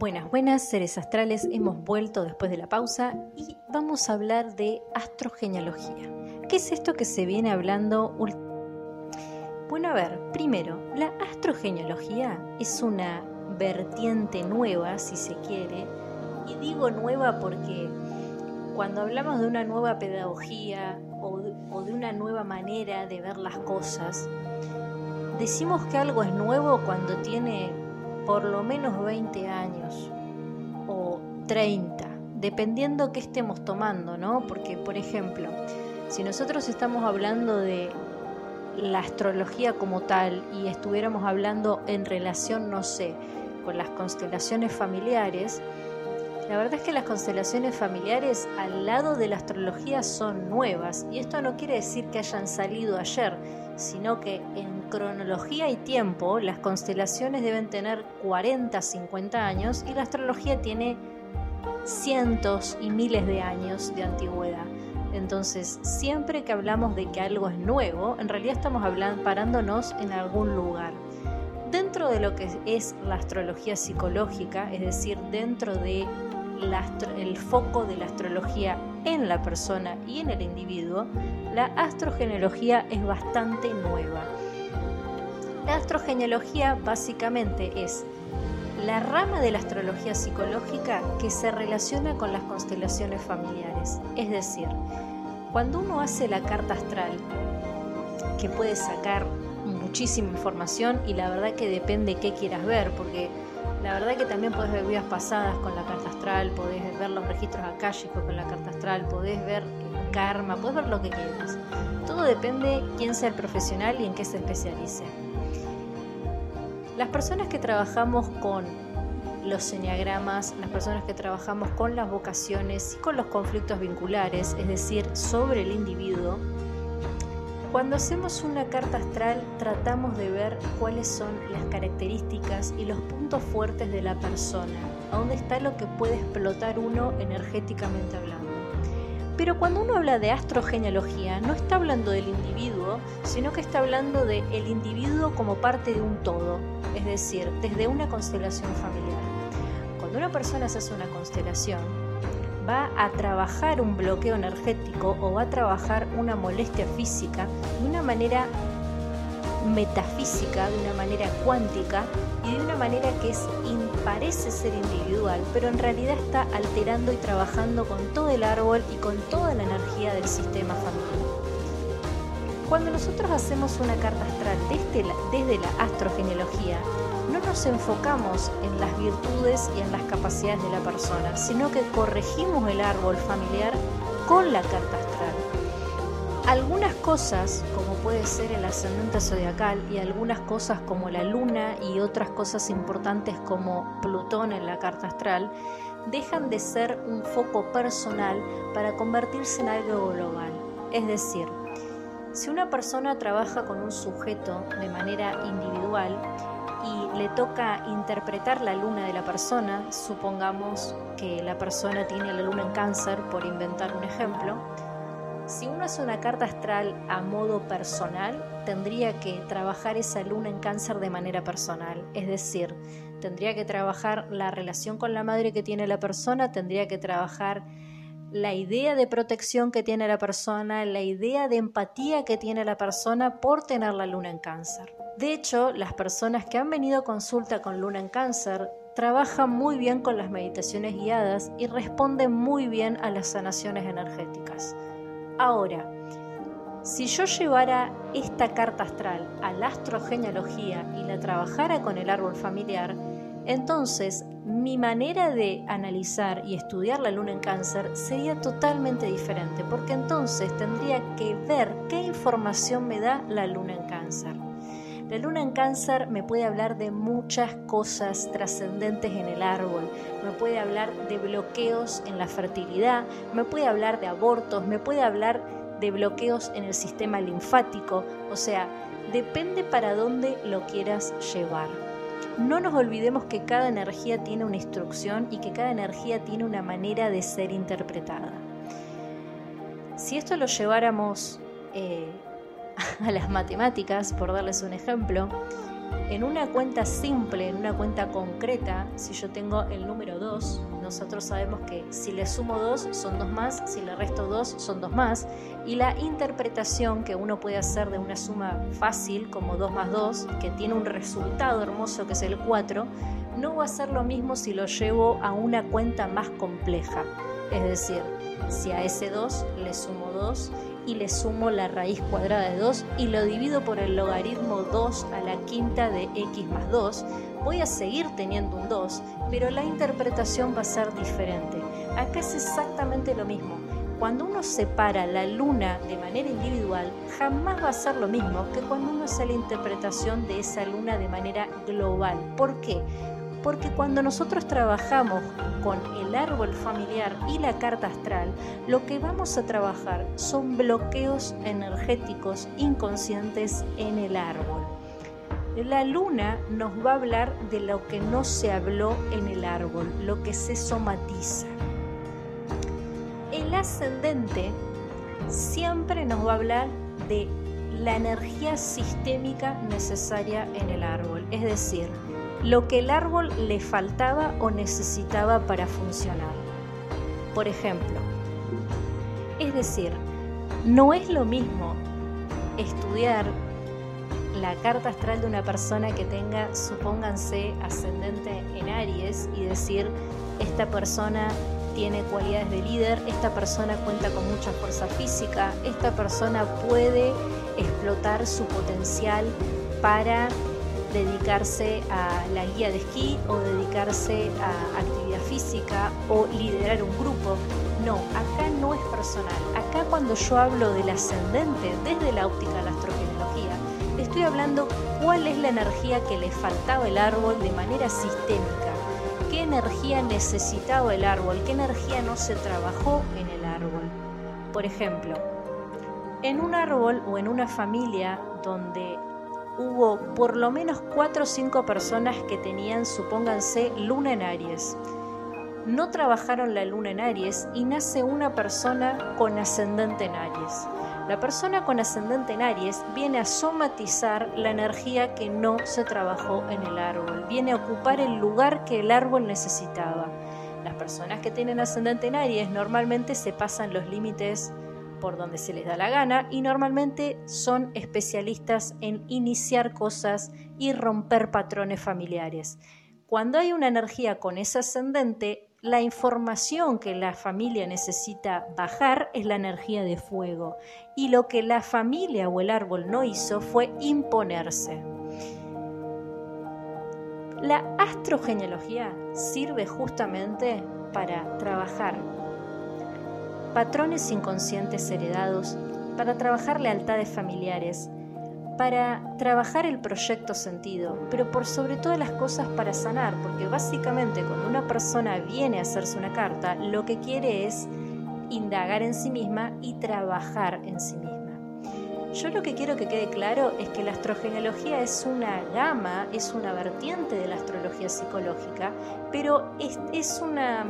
Buenas, buenas, seres astrales, hemos vuelto después de la pausa y vamos a hablar de astrogenealogía. ¿Qué es esto que se viene hablando? Bueno, a ver, primero, la astrogenealogía es una vertiente nueva, si se quiere, y digo nueva porque cuando hablamos de una nueva pedagogía o de, una nueva manera de ver las cosas, decimos que algo es nuevo cuando tiene por lo menos 20 años o 30, dependiendo qué estemos tomando, ¿no? Porque, por ejemplo, si nosotros estamos hablando de la astrología como tal y estuviéramos hablando en relación, no sé, con las constelaciones familiares, la verdad es que las constelaciones familiares al lado de la astrología son nuevas y esto no quiere decir que hayan salido ayer, sino que en cronología y tiempo las constelaciones deben tener 40, 50 años y la astrología tiene cientos y miles de años de antigüedad. Entonces, siempre que hablamos de que algo es nuevo, en realidad estamos hablando, parándonos en algún lugar. Dentro de lo que es la astrología psicológica, es decir, dentro de el foco de la astrología en la persona y en el individuo, la astrogenealogía es bastante nueva. La astrogenealogía básicamente es la rama de la astrología psicológica que se relaciona con las constelaciones familiares. Es decir, cuando uno hace la carta astral, que puede sacar muchísima información y la verdad que depende qué quieras ver, porque la verdad que también podés ver vidas pasadas con la carta astral, podés ver los registros akáshicos con la carta astral, podés ver el karma, podés ver lo que quieras. Todo depende quién sea el profesional y en qué se especialice. Las personas que trabajamos con los enneagramas, las personas que trabajamos con las vocaciones y con los conflictos vinculares, es decir, sobre el individuo, cuando hacemos una carta astral tratamos de ver cuáles son las características y los puntos fuertes de la persona, a dónde está lo que puede explotar uno energéticamente hablando. Pero cuando uno habla de astrogenealogía, no está hablando del individuo, sino que está hablando del el individuo como parte de un todo, es decir, desde una constelación familiar. Cuando una persona se hace una constelación, va a trabajar un bloqueo energético o va a trabajar una molestia física de una manera metafísica, de una manera cuántica y de una manera que es, parece ser individual, pero en realidad está alterando y trabajando con todo el árbol y con toda la energía del sistema familiar. Cuando nosotros hacemos una carta astral desde la, desde astrogenealogía, no nos enfocamos en las virtudes y en las capacidades de la persona, sino que corregimos el árbol familiar con la carta astral. Algunas cosas, puede ser el ascendente zodiacal, y algunas cosas como la luna y otras cosas importantes como Plutón en la carta astral, dejan de ser un foco personal para convertirse en algo global. Es decir, si una persona trabaja con un sujeto de manera individual, y le toca interpretar la luna de la persona, supongamos que la persona tiene la luna en cáncer, por inventar un ejemplo, si uno hace una carta astral a modo personal, tendría que trabajar esa luna en cáncer de manera personal, es decir, tendría que trabajar la relación con la madre que tiene la persona, tendría que trabajar la idea de protección que tiene la persona, la idea de empatía que tiene la persona por tener la luna en cáncer. De hecho, las personas que han venido a consulta con luna en cáncer trabajan muy bien con las meditaciones guiadas y responden muy bien a las sanaciones energéticas. Ahora, si yo llevara esta carta astral a la astrogenealogía y la trabajara con el árbol familiar, entonces mi manera de analizar y estudiar la luna en cáncer sería totalmente diferente, porque entonces tendría que ver qué información me da la luna en cáncer. La luna en cáncer me puede hablar de muchas cosas trascendentes en el árbol, me puede hablar de bloqueos en la fertilidad, me puede hablar de abortos, me puede hablar de bloqueos en el sistema linfático, o sea, depende para dónde lo quieras llevar. No nos olvidemos que cada energía tiene una instrucción y que cada energía tiene una manera de ser interpretada. Si esto lo lleváramos eh, [laughs] a las matemáticas, por darles un ejemplo, En una cuenta simple, en una cuenta concreta, si yo tengo el número 2, nosotros sabemos que si le sumo 2 son 2 más, si le resto 2 son 2 más, y la interpretación que uno puede hacer de una suma fácil como 2 más 2, que tiene un resultado hermoso que es el 4, no va a ser lo mismo si lo llevo a una cuenta más compleja. Es decir, si a ese 2 le sumo 2 y le sumo la raíz cuadrada de 2 y lo divido por el logaritmo 2 a la quinta de x más 2, voy a seguir teniendo un 2, pero la interpretación va a ser diferente. Acá es exactamente lo mismo. Cuando uno separa la luna de manera individual, jamás va a ser lo mismo que cuando uno hace la interpretación de esa luna de manera global. ¿Por qué? Porque cuando nosotros trabajamos con el árbol familiar y la carta astral, lo que vamos a trabajar son bloqueos energéticos inconscientes en el árbol. La luna nos va a hablar de lo que no se habló en el árbol, lo que se somatiza. El ascendente siempre nos va a hablar de la energía sistémica necesaria en el árbol, es decir, lo que el árbol le faltaba o necesitaba para funcionar. Por ejemplo, es decir, no es lo mismo estudiar la carta astral de una persona que tenga, supónganse, ascendente en Aries y decir, esta persona tiene cualidades de líder, esta persona cuenta con mucha fuerza física, esta persona puede explotar su potencial para dedicarse a la guía de esquí o dedicarse a actividad física o liderar un grupo. No, acá no es personal. Acá cuando yo hablo del ascendente desde la óptica de la astrogenealogía, estoy hablando cuál es la energía que le faltaba el árbol de manera sistémica. ¿Qué energía necesitaba el árbol? ¿Qué energía no se trabajó en el árbol? Por ejemplo, en un árbol o en una familia donde hubo por lo menos cuatro o cinco personas que tenían, supónganse, luna en Aries. No trabajaron la luna en Aries y nace una persona con ascendente en Aries. La persona con ascendente en Aries viene a somatizar la energía que no se trabajó en el árbol, viene a ocupar el lugar que el árbol necesitaba. Las personas que tienen ascendente en Aries normalmente se pasan los límites por donde se les da la gana y normalmente son especialistas en iniciar cosas y romper patrones familiares. Cuando hay una energía con ese ascendente, la información que la familia necesita bajar es la energía de fuego y lo que la familia o el árbol no hizo fue imponerse. La astrogenealogía sirve justamente para trabajar patrones inconscientes heredados, para trabajar lealtades familiares, para trabajar el proyecto sentido, pero por sobre todas las cosas para sanar, porque básicamente cuando una persona viene a hacerse una carta, lo que quiere es indagar en sí misma y trabajar en sí misma. Yo lo que quiero que quede claro es que la astrogenealogía es una gama, es una vertiente de la astrología psicológica, pero es, es una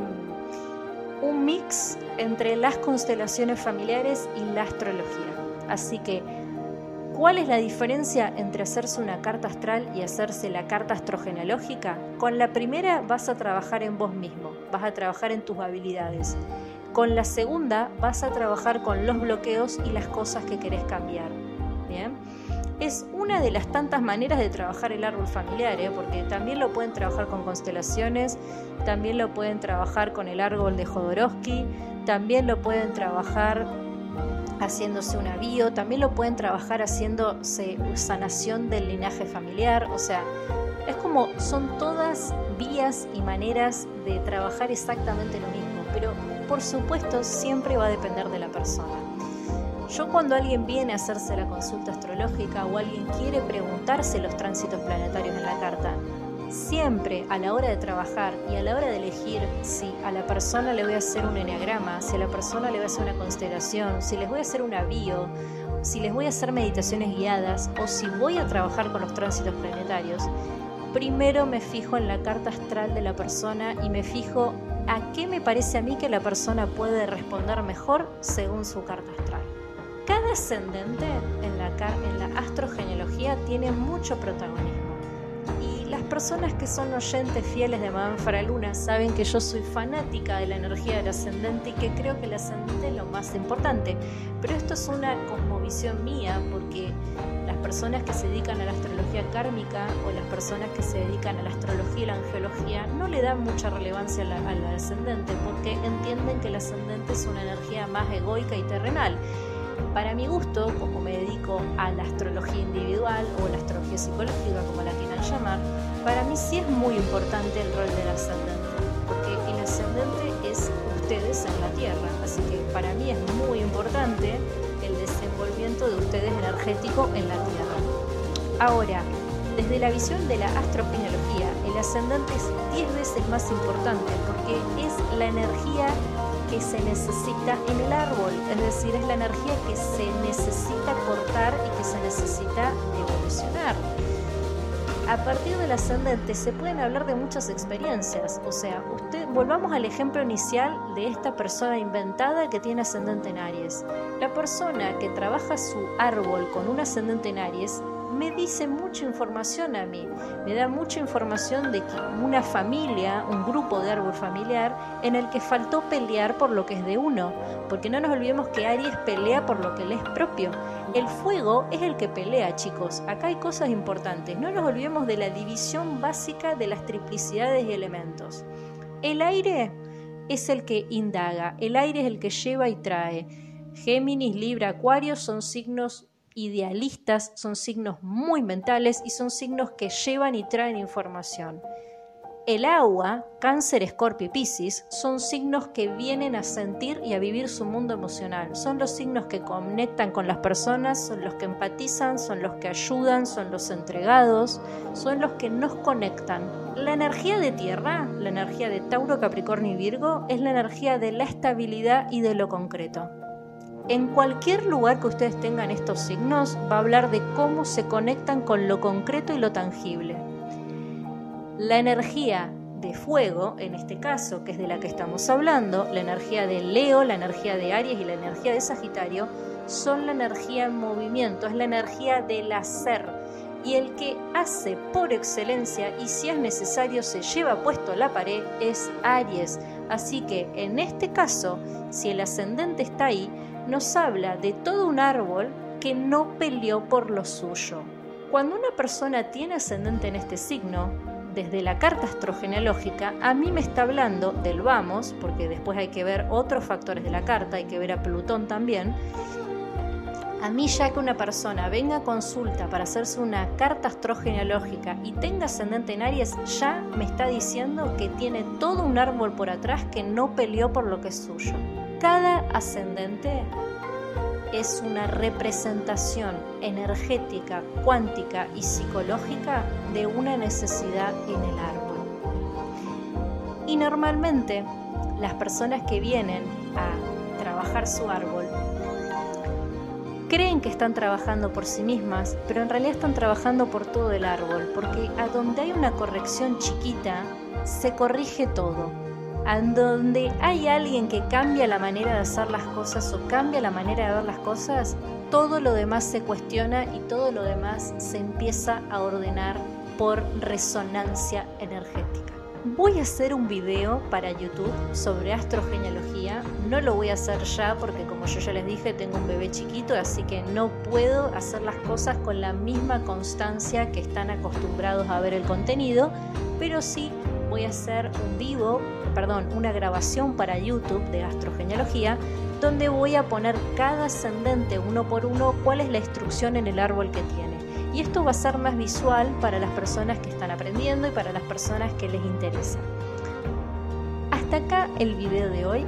un mix entre las constelaciones familiares y la astrología. Así que, ¿cuál es la diferencia entre hacerse una carta astral y hacerse la carta astrogenealógica? Con la primera vas a trabajar en vos mismo, vas a trabajar en tus habilidades. Con la segunda vas a trabajar con los bloqueos y las cosas que querés cambiar. Bien es una de las tantas maneras de trabajar el árbol familiar, ¿eh? porque también lo pueden trabajar con constelaciones, también lo pueden trabajar con el árbol de Jodorowsky, también lo pueden trabajar haciéndose un avío, también lo pueden trabajar haciéndose sanación del linaje familiar, o sea, es como son todas vías y maneras de trabajar exactamente lo mismo, pero por supuesto siempre va a depender de la persona. Yo cuando alguien viene a hacerse la consulta astrológica o alguien quiere preguntarse los tránsitos planetarios en la carta, siempre a la hora de trabajar y a la hora de elegir si a la persona le voy a hacer un enneagrama, si a la persona le voy a hacer una constelación, si les voy a hacer un avío, si les voy a hacer meditaciones guiadas o si voy a trabajar con los tránsitos planetarios, primero me fijo en la carta astral de la persona y me fijo a qué me parece a mí que la persona puede responder mejor según su carta astral. Cada ascendente en la, en la astrogenealogía tiene mucho protagonismo. personas que son oyentes fieles de Madame Faraluna saben que yo soy fanática de la energía del ascendente y que creo que el ascendente es lo más importante. Pero esto es una cosmovisión mía porque las personas que se dedican a la astrología kármica o las personas que se dedican a la astrología y la angeología no le dan mucha relevancia al ascendente porque entienden que el ascendente es una energía más egoica y terrenal. Para mi gusto, como me dedico a la astrología individual o la astrología psicológica, como la quieran llamar, para mí sí es muy importante el rol del ascendente, porque el ascendente es ustedes en la Tierra, así que para mí es muy importante el desenvolvimiento de ustedes energético en la Tierra. Ahora, desde la visión de la astrogenealogía, el ascendente es 10 veces más importante porque es la energía que se necesita en el árbol, es decir, es la energía que se necesita cortar y que se necesita evolucionar. A partir del ascendente se pueden hablar de muchas experiencias, o sea, usted volvamos al ejemplo inicial de esta persona inventada que tiene ascendente en Aries. La persona que trabaja su árbol con un ascendente en Aries me dice mucha información a mí, me da mucha información de una familia, un grupo de árbol familiar en el que faltó pelear por lo que es de uno, porque no nos olvidemos que Aries pelea por lo que le es propio. El fuego es el que pelea, chicos. Acá hay cosas importantes. No nos olvidemos de la división básica de las triplicidades y elementos. El aire es el que indaga, el aire es el que lleva y trae. Géminis, Libra, Acuario son signos idealistas, son signos muy mentales y son signos que llevan y traen información. El agua, cáncer, escorpio y piscis, son signos que vienen a sentir y a vivir su mundo emocional. Son los signos que conectan con las personas, son los que empatizan, son los que ayudan, son los entregados, son los que nos conectan. La energía de tierra, la energía de Tauro, Capricornio y Virgo, es la energía de la estabilidad y de lo concreto. En cualquier lugar que ustedes tengan estos signos, va a hablar de cómo se conectan con lo concreto y lo tangible. La energía de fuego, en este caso, que es de la que estamos hablando, la energía de Leo, la energía de Aries y la energía de Sagitario, son la energía en movimiento, es la energía del hacer. Y el que hace por excelencia y si es necesario se lleva puesto a la pared es Aries. Así que en este caso, si el ascendente está ahí, nos habla de todo un árbol que no peleó por lo suyo. Cuando una persona tiene ascendente en este signo, desde la carta astrogenealógica, a mí me está hablando del vamos, porque después hay que ver otros factores de la carta, hay que ver a Plutón también. A mí ya que una persona venga a consulta para hacerse una carta astrogenealógica y tenga ascendente en Aries, ya me está diciendo que tiene todo un árbol por atrás que no peleó por lo que es suyo. Cada ascendente es una representación energética, cuántica y psicológica de una necesidad en el árbol. Y normalmente las personas que vienen a trabajar su árbol creen que están trabajando por sí mismas, pero en realidad están trabajando por todo el árbol, porque a donde hay una corrección chiquita, se corrige todo en donde hay alguien que cambia la manera de hacer las cosas o cambia la manera de ver las cosas, todo lo demás se cuestiona y todo lo demás se empieza a ordenar por resonancia energética. Voy a hacer un video para YouTube sobre astrogenealogía. No lo voy a hacer ya porque como yo ya les dije tengo un bebé chiquito, así que no puedo hacer las cosas con la misma constancia que están acostumbrados a ver el contenido, pero sí voy a hacer un vivo perdón, una grabación para YouTube de astrogenealogía donde voy a poner cada ascendente uno por uno cuál es la instrucción en el árbol que tiene. Y esto va a ser más visual para las personas que están aprendiendo y para las personas que les interesa. Hasta acá el video de hoy,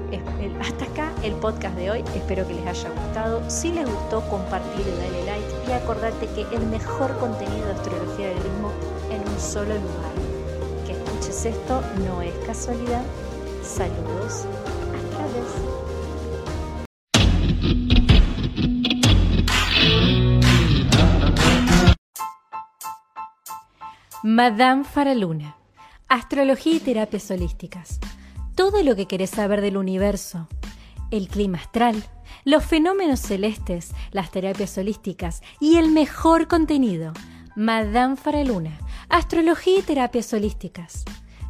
hasta acá el podcast de hoy, espero que les haya gustado. Si les gustó, compartir y dale like y acordate que el mejor contenido de astrología del ritmo en un solo lugar esto no es casualidad. Saludos. Hasta Madame Faraluna. Astrología y terapias holísticas. Todo lo que querés saber del universo. El clima astral, los fenómenos celestes, las terapias holísticas y el mejor contenido Madame Faraluna, astrología y terapias holísticas.